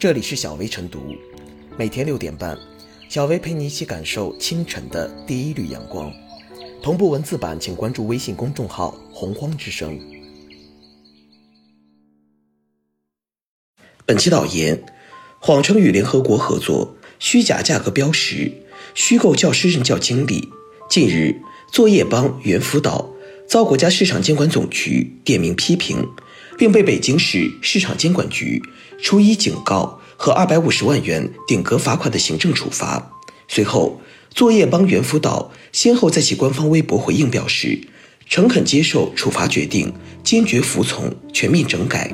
这里是小薇晨读，每天六点半，小薇陪你一起感受清晨的第一缕阳光。同步文字版，请关注微信公众号“洪荒之声”。本期导言：谎称与联合国合作，虚假价格标识，虚构教师任教经历。近日，作业帮猿辅导遭国家市场监管总局点名批评。并被北京市市场监管局处以警告和二百五十万元顶格罚款的行政处罚。随后，作业帮猿辅导先后在其官方微博回应表示，诚恳接受处罚决定，坚决服从，全面整改。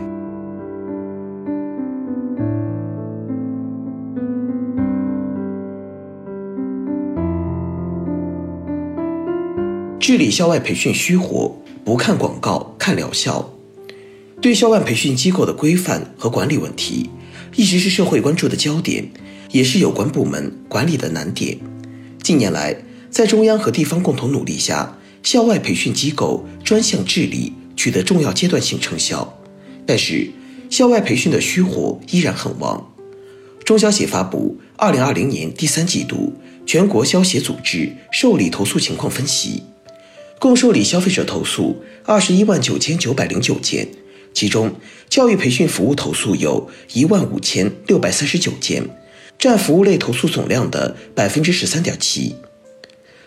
治理校外培训虚活，不看广告，看疗效。对校外培训机构的规范和管理问题，一直是社会关注的焦点，也是有关部门管理的难点。近年来，在中央和地方共同努力下，校外培训机构专项治理取得重要阶段性成效。但是，校外培训的虚火依然很旺。中消协发布《二零二零年第三季度全国消协组织受理投诉情况分析》，共受理消费者投诉二十一万九千九百零九件。其中，教育培训服务投诉有一万五千六百三十九件，占服务类投诉总量的百分之十三点七。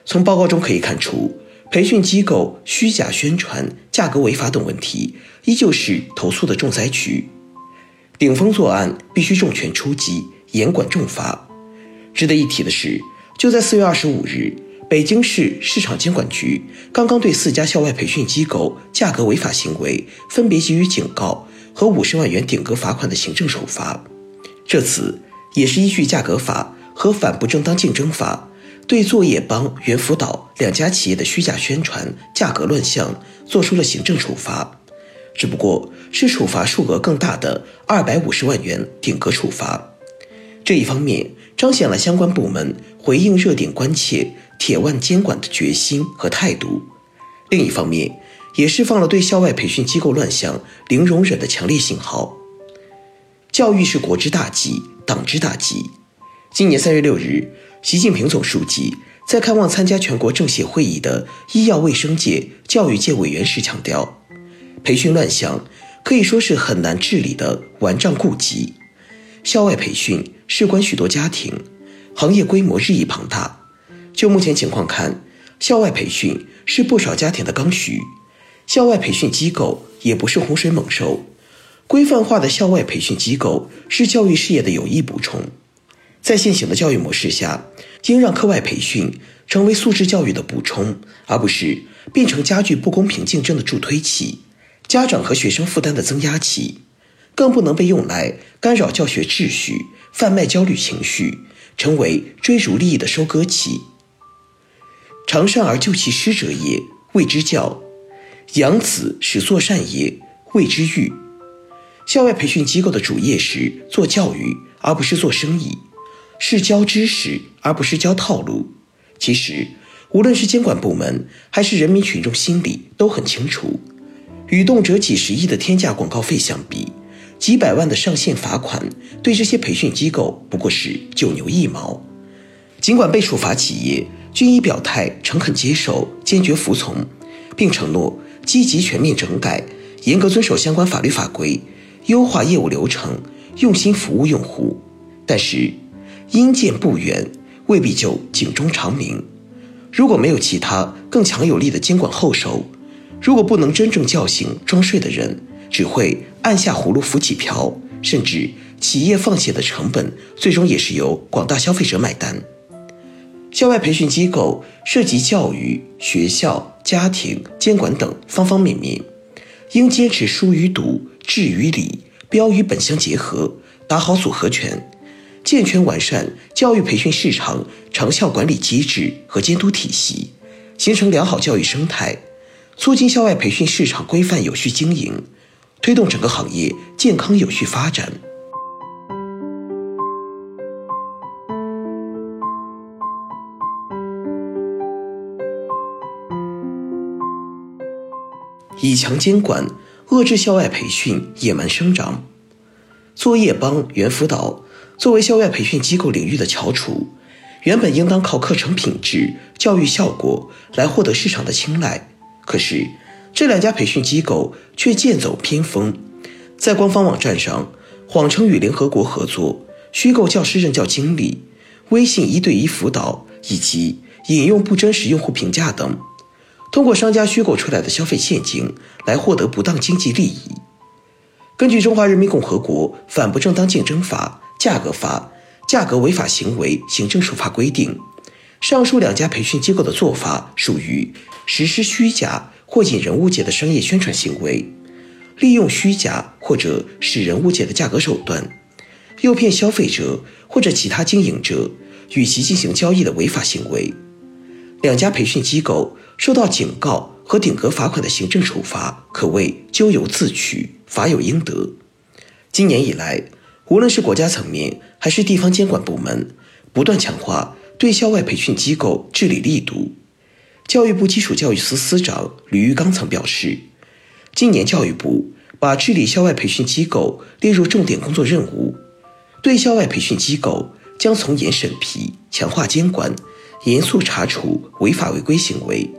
从报告中可以看出，培训机构虚假宣传、价格违法等问题，依旧是投诉的重灾区。顶风作案必须重拳出击，严管重罚。值得一提的是，就在四月二十五日。北京市市场监管局刚刚对四家校外培训机构价格违法行为分别给予警告和五十万元顶格罚款的行政处罚。这次也是依据价格法和反不正当竞争法，对作业帮、猿辅导两家企业的虚假宣传、价格乱象作出了行政处罚，只不过是处罚数额更大的二百五十万元顶格处罚。这一方面彰显了相关部门回应热点关切。铁腕监管的决心和态度，另一方面也释放了对校外培训机构乱象零容忍的强烈信号。教育是国之大计，党之大计。今年三月六日，习近平总书记在看望参加全国政协会议的医药卫生界、教育界委员时强调，培训乱象可以说是很难治理的顽瘴痼疾。校外培训事关许多家庭，行业规模日益庞大。就目前情况看，校外培训是不少家庭的刚需，校外培训机构也不是洪水猛兽，规范化的校外培训机构是教育事业的有益补充。在现行的教育模式下，应让课外培训成为素质教育的补充，而不是变成加剧不公平竞争的助推器，家长和学生负担的增压器，更不能被用来干扰教学秩序、贩卖焦虑情绪，成为追逐利益的收割器。长善而救其师者也，谓之教；养子使作善也，谓之育。校外培训机构的主业是做教育，而不是做生意；是教知识，而不是教套路。其实，无论是监管部门，还是人民群众，心里都很清楚：与动辄几十亿的天价广告费相比，几百万的上限罚款，对这些培训机构不过是九牛一毛。尽管被处罚企业。均已表态诚恳接受、坚决服从，并承诺积极全面整改，严格遵守相关法律法规，优化业务流程，用心服务用户。但是，因见不远，未必就警钟长鸣。如果没有其他更强有力的监管后手，如果不能真正叫醒装睡的人，只会按下葫芦浮起瓢，甚至企业放血的成本，最终也是由广大消费者买单。校外培训机构涉及教育、学校、家庭监管等方方面面，应坚持疏与堵、治与理、标与本相结合，打好组合拳，健全完善教育培训市场长效管理机制和监督体系，形成良好教育生态，促进校外培训市场规范有序经营，推动整个行业健康有序发展。以强监管，遏制校外培训野蛮生长。作业帮、猿辅导作为校外培训机构领域的翘楚，原本应当靠课程品质、教育效果来获得市场的青睐。可是，这两家培训机构却剑走偏锋，在官方网站上谎称与联合国合作，虚构教师任教经历、微信一对一辅导以及引用不真实用户评价等。通过商家虚构出来的消费陷阱来获得不当经济利益。根据《中华人民共和国反不正当竞争法》《价格法》《价格违法行为行政处罚规定》，上述两家培训机构的做法属于实施虚假或引人误解的商业宣传行为，利用虚假或者使人误解的价格手段，诱骗消费者或者其他经营者与其进行交易的违法行为。两家培训机构。受到警告和顶格罚款的行政处罚，可谓咎由自取，法有应得。今年以来，无论是国家层面还是地方监管部门，不断强化对校外培训机构治理力度。教育部基础教育司司长吕玉刚曾表示，今年教育部把治理校外培训机构列入重点工作任务，对校外培训机构将从严审批，强化监管，严肃查处违法违规行为。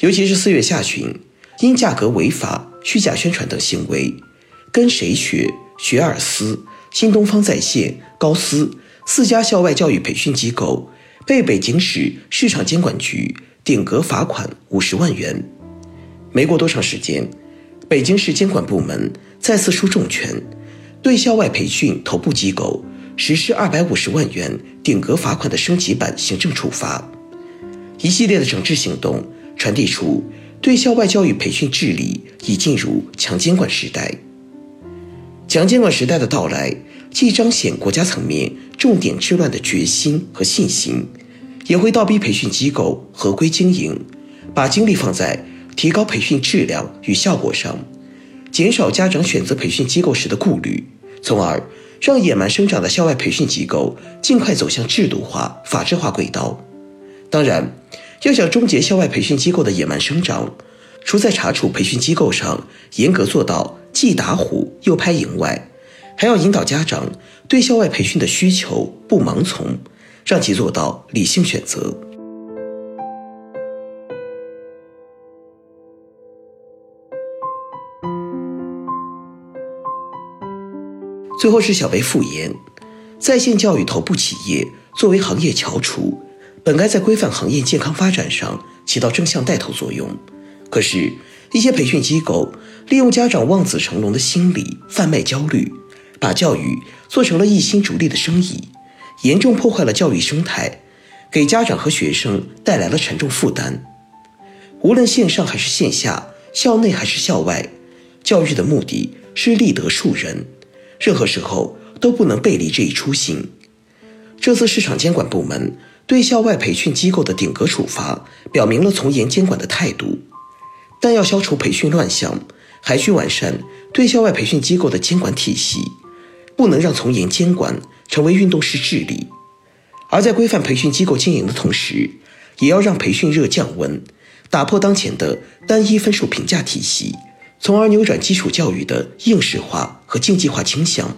尤其是四月下旬，因价格违法、虚假宣传等行为，跟谁学、学而思、新东方在线、高思四家校外教育培训机构被北京市市场监管局顶格罚款五十万元。没过多长时间，北京市监管部门再次出重拳，对校外培训头部机构实施二百五十万元顶格罚款的升级版行政处罚。一系列的整治行动。传递出对校外教育培训治理已进入强监管时代。强监管时代的到来，既彰显国家层面重点治乱的决心和信心，也会倒逼培训机构合规经营，把精力放在提高培训质量与效果上，减少家长选择培训机构时的顾虑，从而让野蛮生长的校外培训机构尽快走向制度化、法治化轨道。当然。要想终结校外培训机构的野蛮生长，除在查处培训机构上严格做到既打虎又拍蝇外，还要引导家长对校外培训的需求不盲从，让其做到理性选择。最后是小贝复言，在线教育头部企业作为行业翘楚。本该在规范行业健康发展上起到正向带头作用，可是，一些培训机构利用家长望子成龙的心理贩卖焦虑，把教育做成了一心逐利的生意，严重破坏了教育生态，给家长和学生带来了沉重负担。无论线上还是线下，校内还是校外，教育的目的是立德树人，任何时候都不能背离这一初心。这次市场监管部门。对校外培训机构的顶格处罚，表明了从严监管的态度。但要消除培训乱象，还需完善对校外培训机构的监管体系，不能让从严监管成为运动式治理。而在规范培训机构经营的同时，也要让培训热降温，打破当前的单一分数评价体系，从而扭转基础教育的应试化和竞技化倾向。